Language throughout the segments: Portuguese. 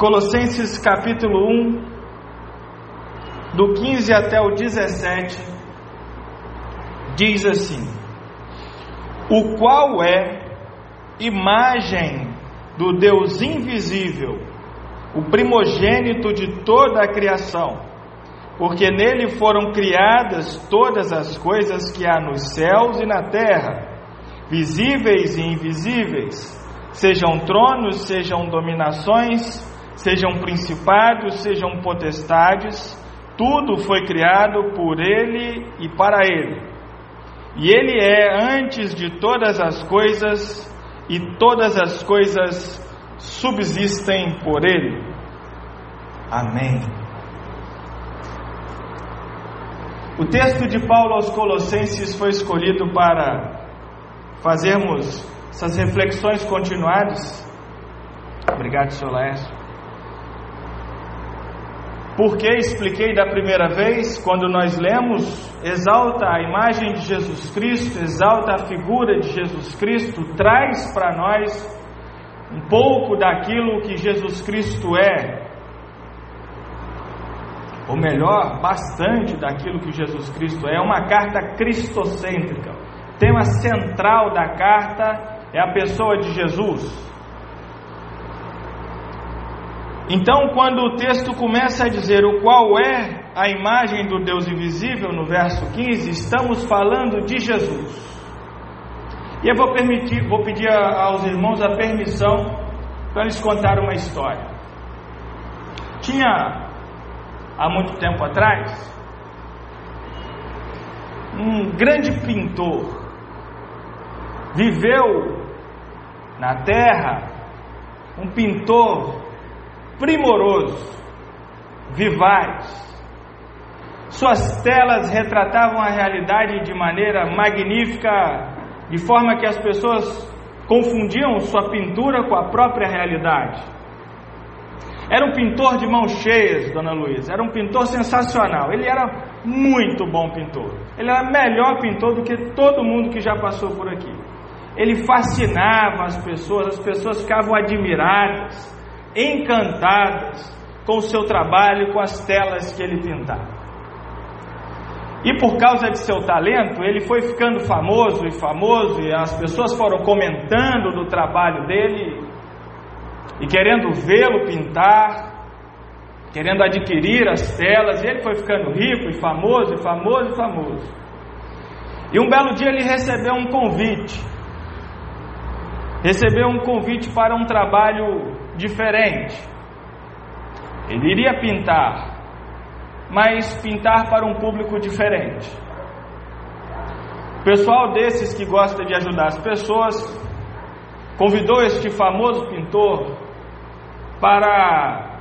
Colossenses capítulo 1, do 15 até o 17, diz assim: O qual é imagem do Deus invisível, o primogênito de toda a criação, porque nele foram criadas todas as coisas que há nos céus e na terra, visíveis e invisíveis, sejam tronos, sejam dominações, sejam principados, sejam potestades, tudo foi criado por Ele e para Ele. E Ele é antes de todas as coisas, e todas as coisas subsistem por Ele. Amém. O texto de Paulo aos Colossenses foi escolhido para fazermos essas reflexões continuadas. Obrigado, Sr. Laércio. Porque expliquei da primeira vez, quando nós lemos, exalta a imagem de Jesus Cristo, exalta a figura de Jesus Cristo, traz para nós um pouco daquilo que Jesus Cristo é, ou melhor, bastante daquilo que Jesus Cristo é, é uma carta cristocêntrica. O tema central da carta é a pessoa de Jesus. Então, quando o texto começa a dizer o qual é a imagem do Deus invisível, no verso 15, estamos falando de Jesus. E eu vou, permitir, vou pedir aos irmãos a permissão para lhes contar uma história. Tinha, há muito tempo atrás, um grande pintor, viveu na terra, um pintor primoroso, vivaz. Suas telas retratavam a realidade de maneira magnífica, de forma que as pessoas confundiam sua pintura com a própria realidade. Era um pintor de mãos cheias, Dona Luísa, era um pintor sensacional. Ele era muito bom pintor. Ele era melhor pintor do que todo mundo que já passou por aqui. Ele fascinava as pessoas, as pessoas ficavam admiradas encantadas com o seu trabalho, com as telas que ele pintava. E por causa de seu talento, ele foi ficando famoso e famoso, e as pessoas foram comentando do trabalho dele e querendo vê-lo pintar, querendo adquirir as telas, e ele foi ficando rico e famoso, e famoso e famoso. E um belo dia ele recebeu um convite. Recebeu um convite para um trabalho diferente. Ele iria pintar, mas pintar para um público diferente. O pessoal desses que gosta de ajudar as pessoas convidou este famoso pintor para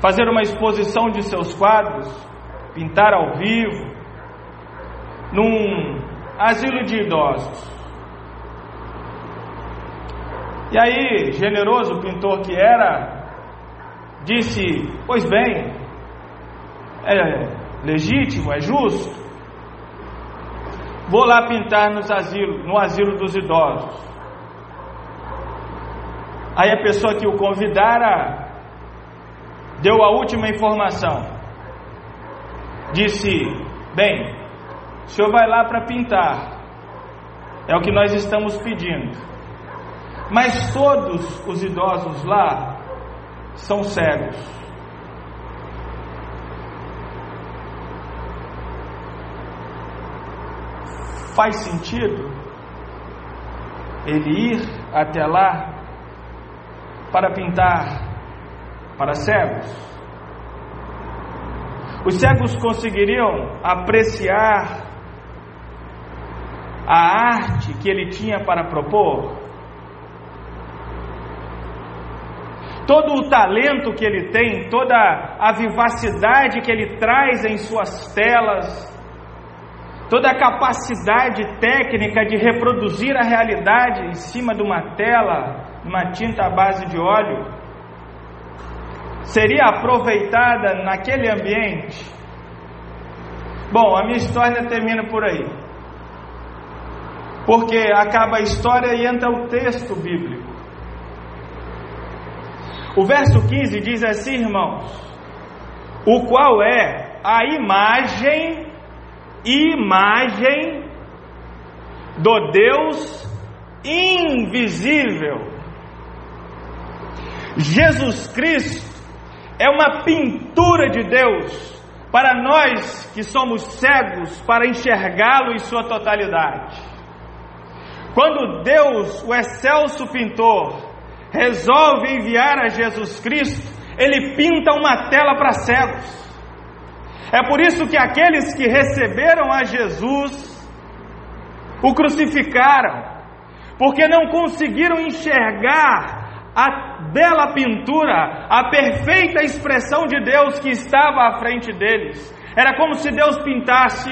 fazer uma exposição de seus quadros, pintar ao vivo, num asilo de idosos. E aí, generoso pintor que era, disse: Pois bem, é legítimo, é justo. Vou lá pintar nos asilo, no asilo dos idosos. Aí a pessoa que o convidara deu a última informação. Disse: Bem, o senhor vai lá para pintar. É o que nós estamos pedindo. Mas todos os idosos lá são cegos. Faz sentido ele ir até lá para pintar para cegos? Os cegos conseguiriam apreciar a arte que ele tinha para propor? Todo o talento que ele tem, toda a vivacidade que ele traz em suas telas, toda a capacidade técnica de reproduzir a realidade em cima de uma tela, uma tinta à base de óleo, seria aproveitada naquele ambiente? Bom, a minha história termina por aí. Porque acaba a história e entra o texto bíblico. O verso 15 diz assim, irmãos: o qual é a imagem, imagem do Deus invisível. Jesus Cristo é uma pintura de Deus para nós que somos cegos para enxergá-lo em sua totalidade. Quando Deus, o excelso pintor, resolve enviar a Jesus Cristo, ele pinta uma tela para cegos. É por isso que aqueles que receberam a Jesus o crucificaram, porque não conseguiram enxergar a bela pintura, a perfeita expressão de Deus que estava à frente deles. Era como se Deus pintasse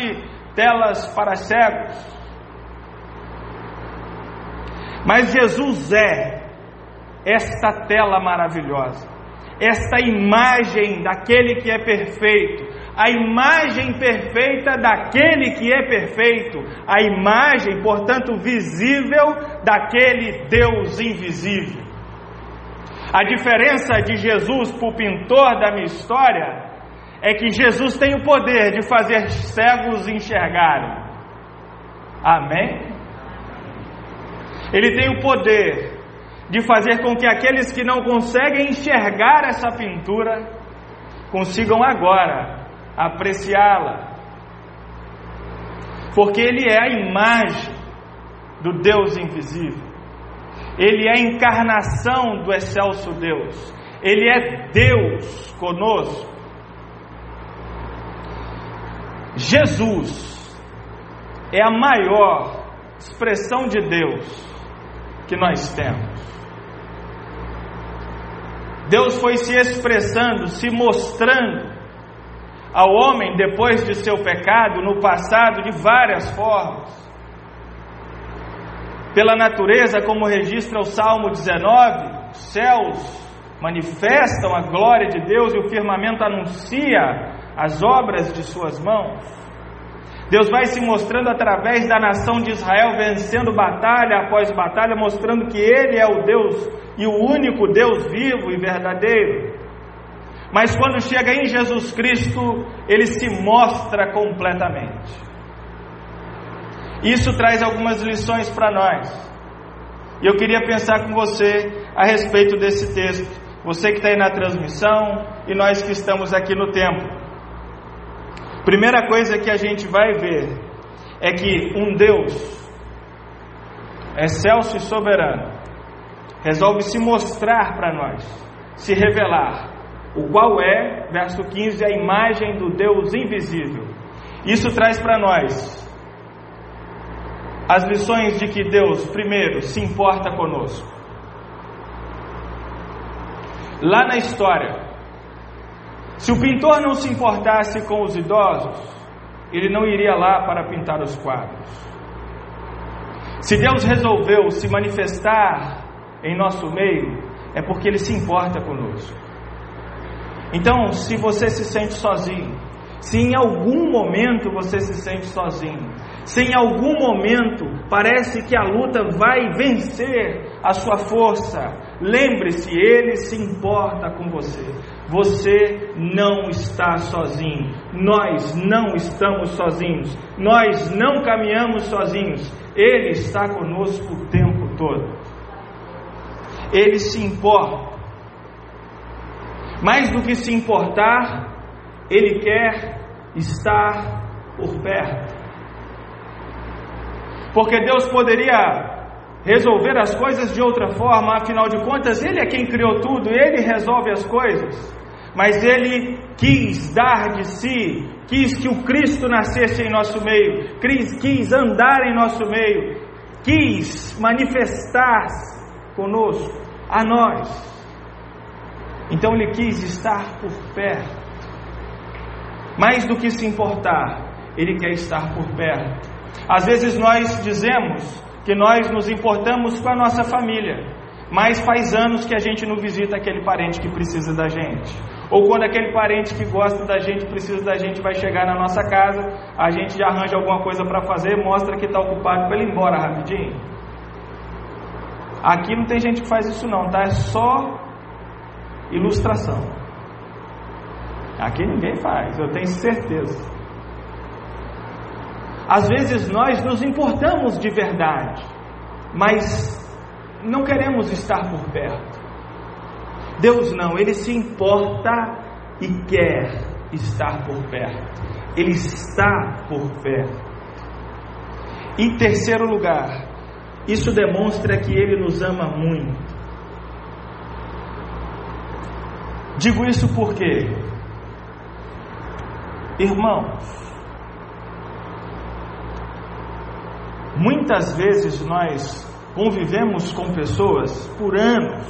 telas para cegos. Mas Jesus é esta tela maravilhosa, esta imagem daquele que é perfeito, a imagem perfeita daquele que é perfeito, a imagem, portanto, visível daquele Deus invisível. A diferença de Jesus para o pintor da minha história é que Jesus tem o poder de fazer cegos enxergarem. Amém? Ele tem o poder de fazer com que aqueles que não conseguem enxergar essa pintura consigam agora apreciá-la. Porque Ele é a imagem do Deus invisível. Ele é a encarnação do excelso Deus. Ele é Deus conosco. Jesus é a maior expressão de Deus que nós temos. Deus foi se expressando, se mostrando ao homem depois de seu pecado no passado de várias formas pela natureza, como registra o Salmo 19, os céus manifestam a glória de Deus e o firmamento anuncia as obras de suas mãos. Deus vai se mostrando através da nação de Israel, vencendo batalha após batalha, mostrando que Ele é o Deus e o único Deus vivo e verdadeiro. Mas quando chega em Jesus Cristo, Ele se mostra completamente. Isso traz algumas lições para nós. E eu queria pensar com você a respeito desse texto. Você que está aí na transmissão e nós que estamos aqui no templo. Primeira coisa que a gente vai ver é que um Deus excelso e soberano resolve se mostrar para nós, se revelar, o qual é, verso 15, a imagem do Deus invisível. Isso traz para nós as lições de que Deus, primeiro, se importa conosco. Lá na história, se o pintor não se importasse com os idosos, ele não iria lá para pintar os quadros. Se Deus resolveu se manifestar em nosso meio, é porque Ele se importa conosco. Então, se você se sente sozinho, se em algum momento você se sente sozinho, se em algum momento parece que a luta vai vencer a sua força, lembre-se, Ele se importa com você. Você não está sozinho, nós não estamos sozinhos, nós não caminhamos sozinhos, Ele está conosco o tempo todo. Ele se importa. Mais do que se importar, Ele quer estar por perto porque Deus poderia resolver as coisas de outra forma, afinal de contas, Ele é quem criou tudo, Ele resolve as coisas. Mas Ele quis dar de si, quis que o Cristo nascesse em nosso meio, quis, quis andar em nosso meio, quis manifestar-se conosco, a nós. Então Ele quis estar por perto. Mais do que se importar, Ele quer estar por perto. Às vezes nós dizemos que nós nos importamos com a nossa família, mas faz anos que a gente não visita aquele parente que precisa da gente. Ou quando aquele parente que gosta da gente, precisa da gente, vai chegar na nossa casa, a gente já arranja alguma coisa para fazer, mostra que está ocupado para ele ir embora rapidinho. Aqui não tem gente que faz isso não, tá? É só ilustração. Aqui ninguém faz, eu tenho certeza. Às vezes nós nos importamos de verdade, mas não queremos estar por perto. Deus não, Ele se importa e quer estar por perto. Ele está por perto. Em terceiro lugar, isso demonstra que Ele nos ama muito. Digo isso porque, irmãos, muitas vezes nós convivemos com pessoas por anos,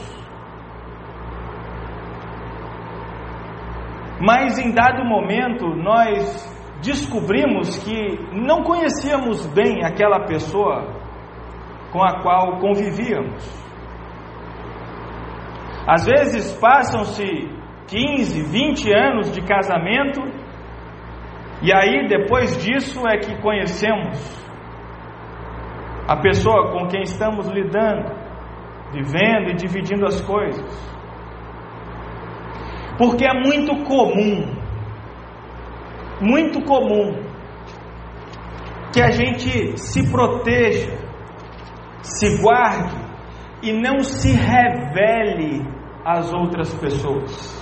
mas em dado momento nós descobrimos que não conhecíamos bem aquela pessoa com a qual convivíamos. Às vezes passam-se 15, 20 anos de casamento, e aí depois disso é que conhecemos a pessoa com quem estamos lidando, vivendo e dividindo as coisas. Porque é muito comum, muito comum, que a gente se proteja, se guarde e não se revele às outras pessoas.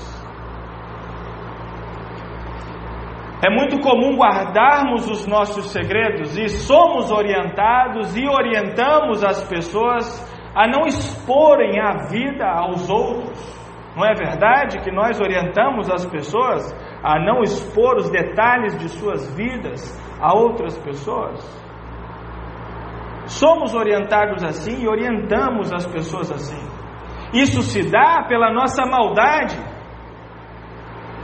É muito comum guardarmos os nossos segredos e somos orientados e orientamos as pessoas a não exporem a vida aos outros. Não é verdade que nós orientamos as pessoas a não expor os detalhes de suas vidas a outras pessoas? Somos orientados assim e orientamos as pessoas assim. Isso se dá pela nossa maldade,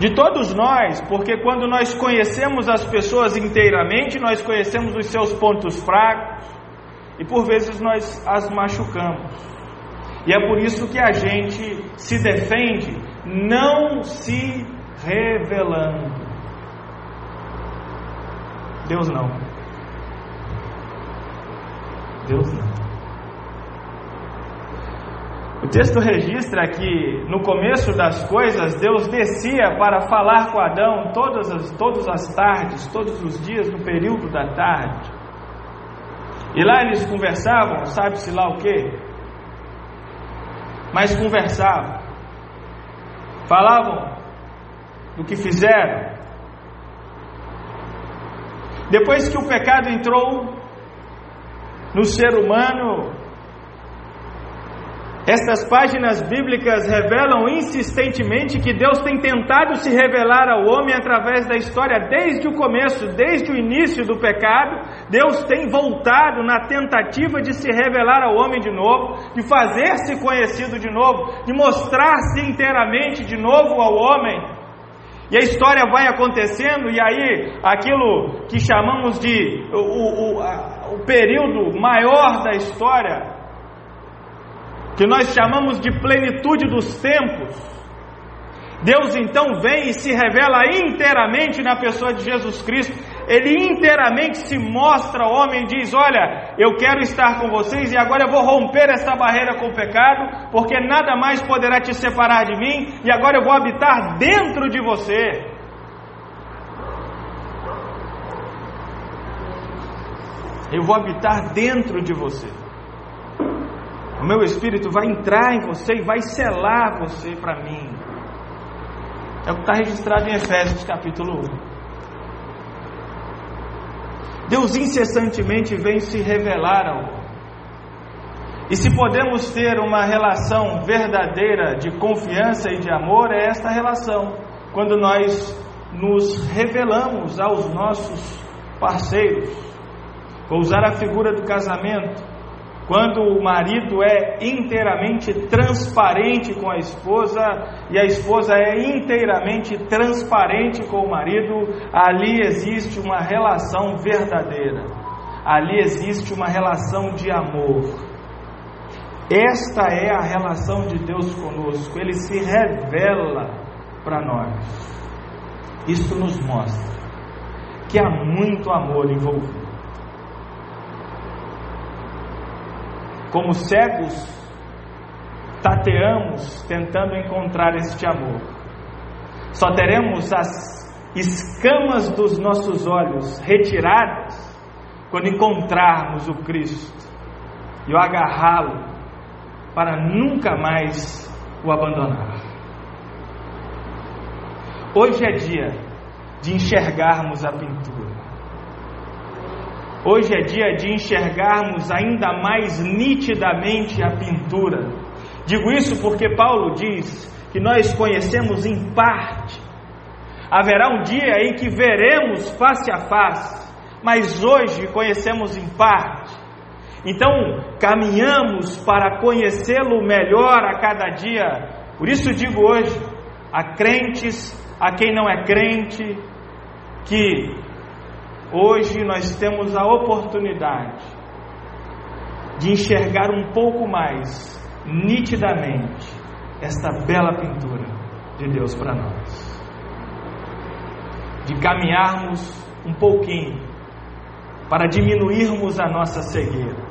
de todos nós, porque quando nós conhecemos as pessoas inteiramente, nós conhecemos os seus pontos fracos e por vezes nós as machucamos. E é por isso que a gente se defende não se revelando. Deus não. Deus não. O texto registra que no começo das coisas Deus descia para falar com Adão todas as, todas as tardes, todos os dias, no período da tarde. E lá eles conversavam, sabe-se lá o que? Mas conversavam, falavam do que fizeram. Depois que o pecado entrou no ser humano, estas páginas bíblicas revelam insistentemente que Deus tem tentado se revelar ao homem através da história desde o começo, desde o início do pecado. Deus tem voltado na tentativa de se revelar ao homem de novo, de fazer-se conhecido de novo, de mostrar-se inteiramente de novo ao homem. E a história vai acontecendo, e aí aquilo que chamamos de o, o, o período maior da história que nós chamamos de plenitude dos tempos, Deus então vem e se revela inteiramente na pessoa de Jesus Cristo. Ele inteiramente se mostra homem e diz: Olha, eu quero estar com vocês e agora eu vou romper essa barreira com o pecado, porque nada mais poderá te separar de mim, e agora eu vou habitar dentro de você. Eu vou habitar dentro de você. O meu espírito vai entrar em você e vai selar você para mim. É o que está registrado em Efésios capítulo 1. Deus incessantemente vem se revelar ao. E se podemos ter uma relação verdadeira de confiança e de amor, é esta relação, quando nós nos revelamos aos nossos parceiros. Vou usar a figura do casamento. Quando o marido é inteiramente transparente com a esposa e a esposa é inteiramente transparente com o marido, ali existe uma relação verdadeira. Ali existe uma relação de amor. Esta é a relação de Deus conosco. Ele se revela para nós. Isso nos mostra que há muito amor envolvido. Como cegos, tateamos tentando encontrar este amor. Só teremos as escamas dos nossos olhos retiradas quando encontrarmos o Cristo e o agarrá-lo para nunca mais o abandonar. Hoje é dia de enxergarmos a pintura. Hoje é dia de enxergarmos ainda mais nitidamente a pintura. Digo isso porque Paulo diz que nós conhecemos em parte. Haverá um dia em que veremos face a face, mas hoje conhecemos em parte. Então, caminhamos para conhecê-lo melhor a cada dia. Por isso digo hoje a crentes, a quem não é crente, que hoje nós temos a oportunidade de enxergar um pouco mais nitidamente esta bela pintura de Deus para nós. De caminharmos um pouquinho para diminuirmos a nossa cegueira.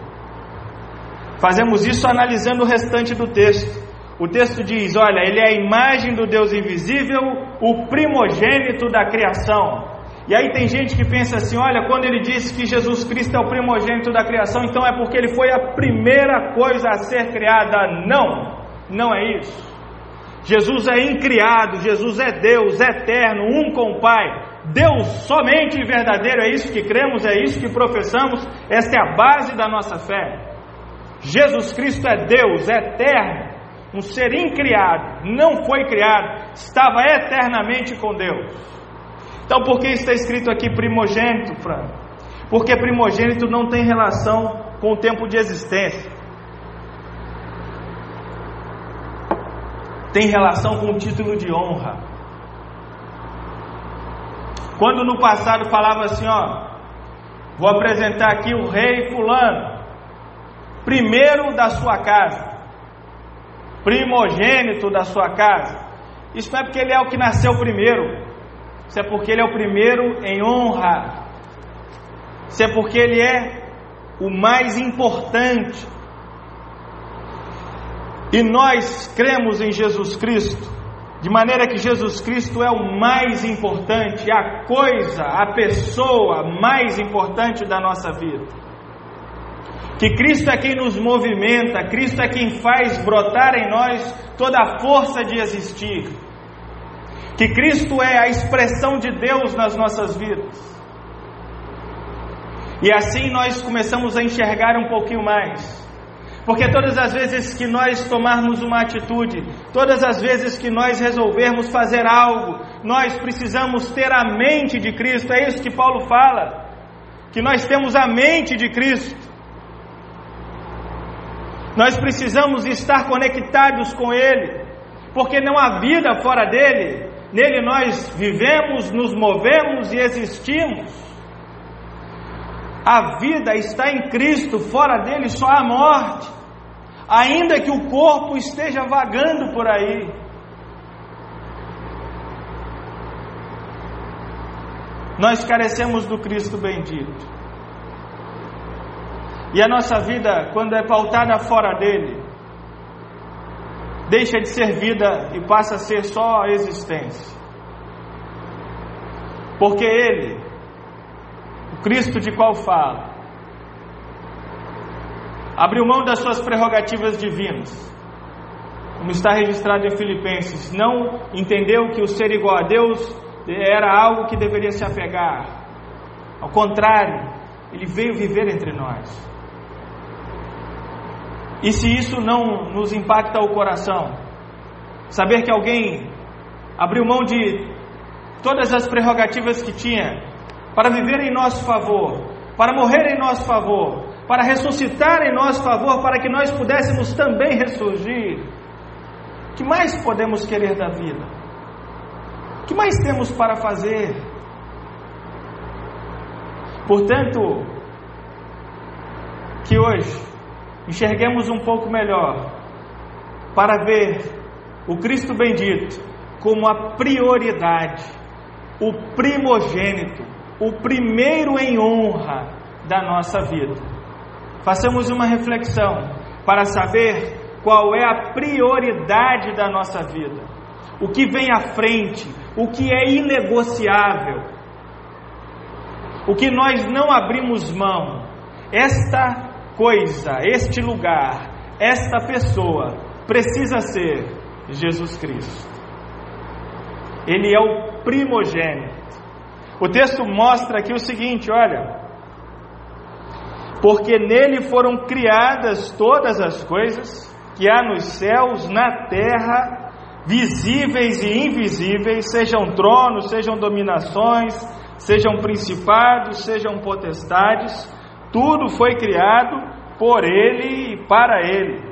Fazemos isso analisando o restante do texto. O texto diz: Olha, ele é a imagem do Deus invisível, o primogênito da criação. E aí tem gente que pensa assim: olha, quando ele disse que Jesus Cristo é o primogênito da criação, então é porque ele foi a primeira coisa a ser criada. Não, não é isso. Jesus é incriado, Jesus é Deus, eterno, um com o Pai. Deus somente e verdadeiro, é isso que cremos, é isso que professamos, esta é a base da nossa fé. Jesus Cristo é Deus, é eterno, um ser incriado, não foi criado, estava eternamente com Deus. Então, por que está escrito aqui primogênito, Fran? Porque primogênito não tem relação com o tempo de existência. Tem relação com o título de honra. Quando no passado falava assim, ó, vou apresentar aqui o rei fulano, primeiro da sua casa, primogênito da sua casa. Isso não é porque ele é o que nasceu primeiro. Isso é porque ele é o primeiro em honra. Isso é porque ele é o mais importante. E nós cremos em Jesus Cristo, de maneira que Jesus Cristo é o mais importante, a coisa, a pessoa mais importante da nossa vida. Que Cristo é quem nos movimenta, Cristo é quem faz brotar em nós toda a força de existir que Cristo é a expressão de Deus nas nossas vidas. E assim nós começamos a enxergar um pouquinho mais. Porque todas as vezes que nós tomarmos uma atitude, todas as vezes que nós resolvermos fazer algo, nós precisamos ter a mente de Cristo. É isso que Paulo fala. Que nós temos a mente de Cristo. Nós precisamos estar conectados com Ele, porque não há vida fora dele, nele nós vivemos, nos movemos e existimos. A vida está em Cristo, fora dele só a morte, ainda que o corpo esteja vagando por aí. Nós carecemos do Cristo bendito. E a nossa vida, quando é pautada fora dele, deixa de ser vida e passa a ser só a existência. Porque Ele, o Cristo de qual fala, abriu mão das suas prerrogativas divinas, como está registrado em Filipenses, não entendeu que o ser igual a Deus era algo que deveria se apegar. Ao contrário, ele veio viver entre nós. E se isso não nos impacta o coração, saber que alguém abriu mão de todas as prerrogativas que tinha para viver em nosso favor, para morrer em nosso favor, para ressuscitar em nosso favor, para que nós pudéssemos também ressurgir. O que mais podemos querer da vida? O que mais temos para fazer? Portanto, que hoje enxerguemos um pouco melhor para ver o Cristo bendito como a prioridade, o primogênito, o primeiro em honra da nossa vida. Façamos uma reflexão para saber qual é a prioridade da nossa vida, o que vem à frente, o que é inegociável, o que nós não abrimos mão. Esta coisa, este lugar, esta pessoa precisa ser Jesus Cristo. Ele é o primogênito. O texto mostra aqui o seguinte: olha, porque nele foram criadas todas as coisas que há nos céus, na terra, visíveis e invisíveis, sejam tronos, sejam dominações, sejam principados, sejam potestades, tudo foi criado por ele e para ele.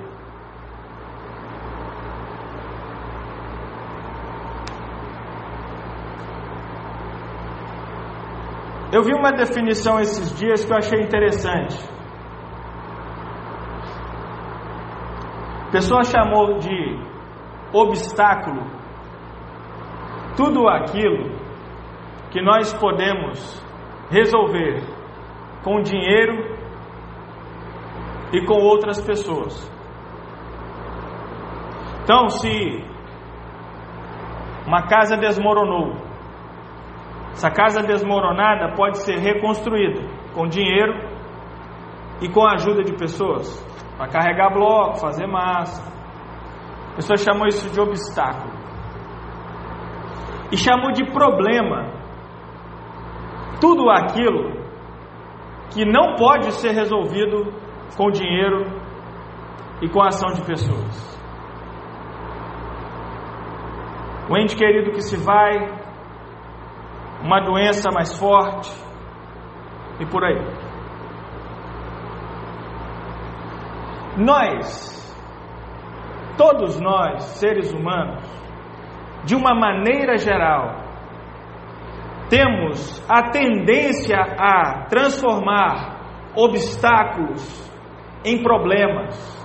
Eu vi uma definição esses dias que eu achei interessante. A pessoa chamou de obstáculo tudo aquilo que nós podemos resolver com dinheiro e com outras pessoas. Então, se uma casa desmoronou, essa casa desmoronada pode ser reconstruída com dinheiro e com a ajuda de pessoas para carregar bloco, fazer massa. A pessoa chamou isso de obstáculo e chamou de problema tudo aquilo que não pode ser resolvido com dinheiro e com a ação de pessoas. O ente querido que se vai, uma doença mais forte e por aí. Nós, todos nós, seres humanos, de uma maneira geral, temos a tendência a transformar obstáculos em problemas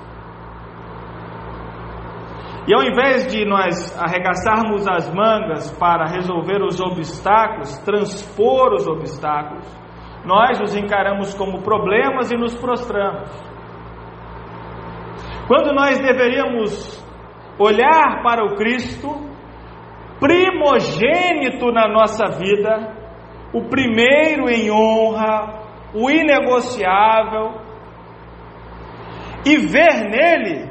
e ao invés de nós arregaçarmos as mangas para resolver os obstáculos, transpor os obstáculos, nós os encaramos como problemas e nos prostramos. Quando nós deveríamos olhar para o Cristo, primogênito na nossa vida, o primeiro em honra, o inegociável, e ver nele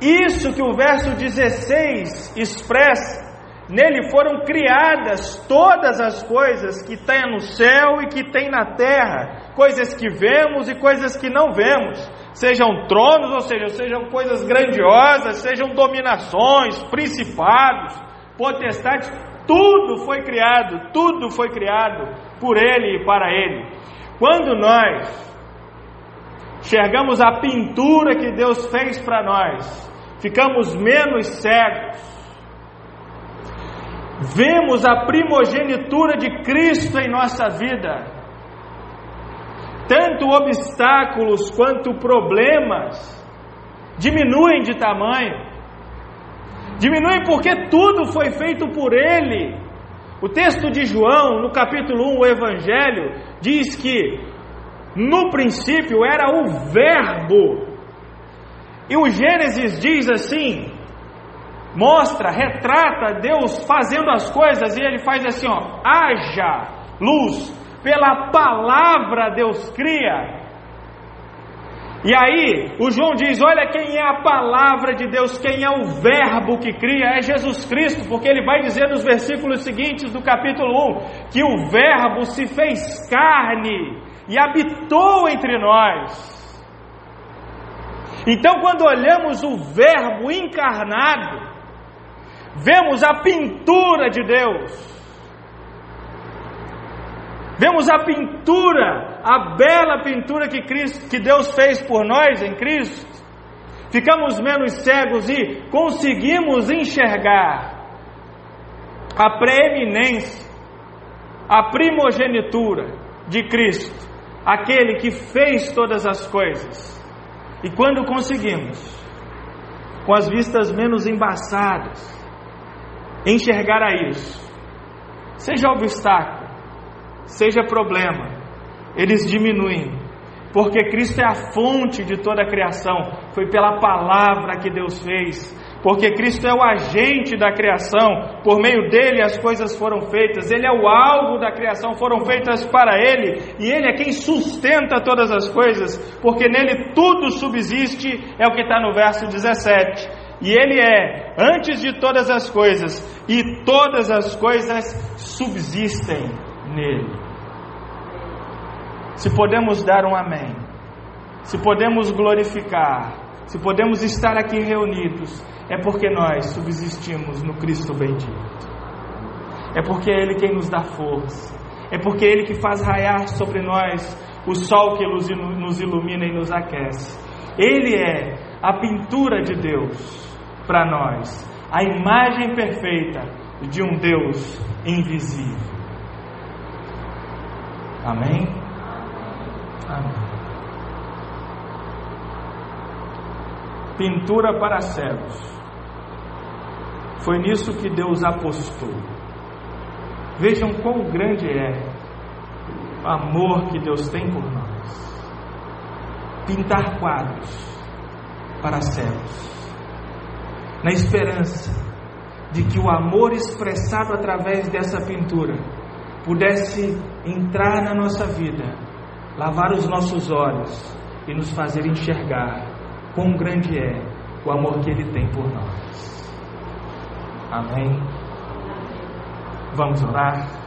isso que o verso 16 expressa, nele foram criadas todas as coisas que tem no céu e que tem na terra, coisas que vemos e coisas que não vemos, sejam tronos, ou seja, sejam coisas grandiosas, sejam dominações, principados, potestades, tudo foi criado, tudo foi criado por ele e para ele. Quando nós enxergamos a pintura que Deus fez para nós, ficamos menos cegos, vemos a primogenitura de Cristo em nossa vida, tanto obstáculos quanto problemas diminuem de tamanho, diminuem porque tudo foi feito por Ele. O texto de João, no capítulo 1, o Evangelho, diz que no princípio era o Verbo, e o Gênesis diz assim: mostra, retrata Deus fazendo as coisas e ele faz assim, ó, haja luz, pela palavra Deus cria. E aí, o João diz: Olha quem é a palavra de Deus, quem é o Verbo que cria, é Jesus Cristo, porque ele vai dizer nos versículos seguintes do capítulo 1 que o Verbo se fez carne e habitou entre nós. Então, quando olhamos o Verbo encarnado, vemos a pintura de Deus, vemos a pintura, a bela pintura que, Cristo, que Deus fez por nós em Cristo, ficamos menos cegos e conseguimos enxergar a preeminência, a primogenitura de Cristo, aquele que fez todas as coisas. E quando conseguimos, com as vistas menos embaçadas, enxergar a isso, seja obstáculo, seja problema, eles diminuem. Porque Cristo é a fonte de toda a criação, foi pela palavra que Deus fez, porque Cristo é o agente da criação, por meio dele as coisas foram feitas, ele é o alvo da criação, foram feitas para ele, e ele é quem sustenta todas as coisas, porque nele tudo subsiste, é o que está no verso 17. E ele é antes de todas as coisas, e todas as coisas subsistem nele. Se podemos dar um amém, se podemos glorificar, se podemos estar aqui reunidos, é porque nós subsistimos no Cristo bendito. É porque é Ele quem nos dá força. É porque é Ele que faz raiar sobre nós o sol que nos ilumina e nos aquece. Ele é a pintura de Deus para nós, a imagem perfeita de um Deus invisível. Amém? Pintura para cegos. Foi nisso que Deus apostou. Vejam quão grande é o amor que Deus tem por nós. Pintar quadros para cegos, na esperança de que o amor expressado através dessa pintura pudesse entrar na nossa vida, lavar os nossos olhos e nos fazer enxergar quão grande é o amor que Ele tem por nós. Amém. Vamos orar.